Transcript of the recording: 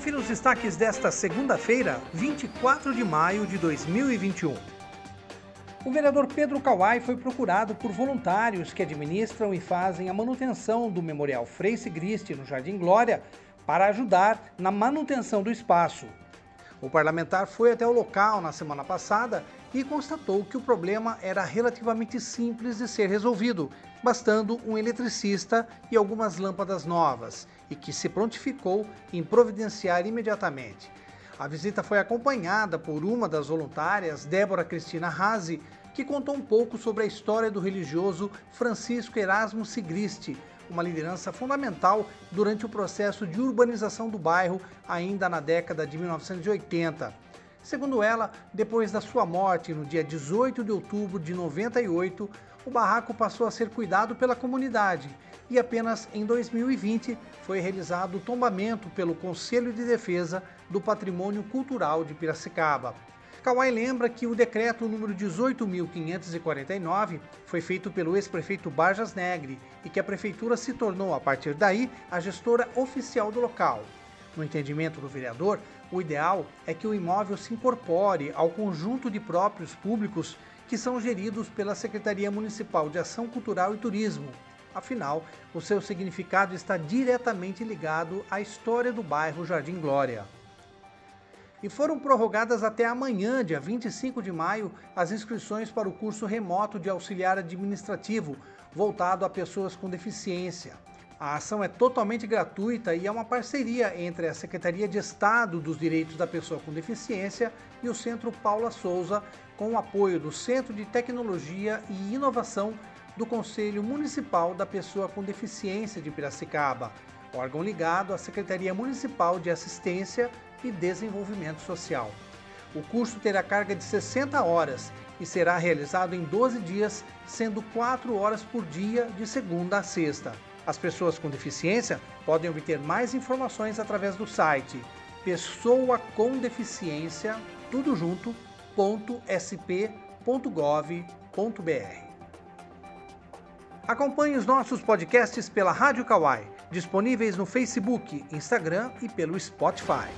confira os destaques desta segunda-feira, 24 de maio de 2021. O vereador Pedro Kawai foi procurado por voluntários que administram e fazem a manutenção do Memorial Frei Sigrist no Jardim Glória para ajudar na manutenção do espaço. O parlamentar foi até o local na semana passada e constatou que o problema era relativamente simples de ser resolvido, bastando um eletricista e algumas lâmpadas novas, e que se prontificou em providenciar imediatamente. A visita foi acompanhada por uma das voluntárias, Débora Cristina Razi, que contou um pouco sobre a história do religioso Francisco Erasmo Sigriste, uma liderança fundamental durante o processo de urbanização do bairro ainda na década de 1980. Segundo ela, depois da sua morte no dia 18 de outubro de 98, o barraco passou a ser cuidado pela comunidade e apenas em 2020 foi realizado o tombamento pelo Conselho de Defesa do Patrimônio Cultural de Piracicaba. Kawai lembra que o decreto número 18.549 foi feito pelo ex-prefeito Barjas Negre e que a prefeitura se tornou, a partir daí, a gestora oficial do local. No entendimento do vereador, o ideal é que o imóvel se incorpore ao conjunto de próprios públicos que são geridos pela Secretaria Municipal de Ação Cultural e Turismo. Afinal, o seu significado está diretamente ligado à história do bairro Jardim Glória e foram prorrogadas até amanhã, dia 25 de maio, as inscrições para o curso remoto de auxiliar administrativo, voltado a pessoas com deficiência. A ação é totalmente gratuita e é uma parceria entre a Secretaria de Estado dos Direitos da Pessoa com Deficiência e o Centro Paula Souza, com o apoio do Centro de Tecnologia e Inovação do Conselho Municipal da Pessoa com Deficiência de Piracicaba, órgão ligado à Secretaria Municipal de Assistência e Desenvolvimento Social. O curso terá carga de 60 horas e será realizado em 12 dias, sendo 4 horas por dia de segunda a sexta. As pessoas com deficiência podem obter mais informações através do site pessoacomdeficiência tudo junto, Acompanhe os nossos podcasts pela Rádio Kawai, disponíveis no Facebook, Instagram e pelo Spotify.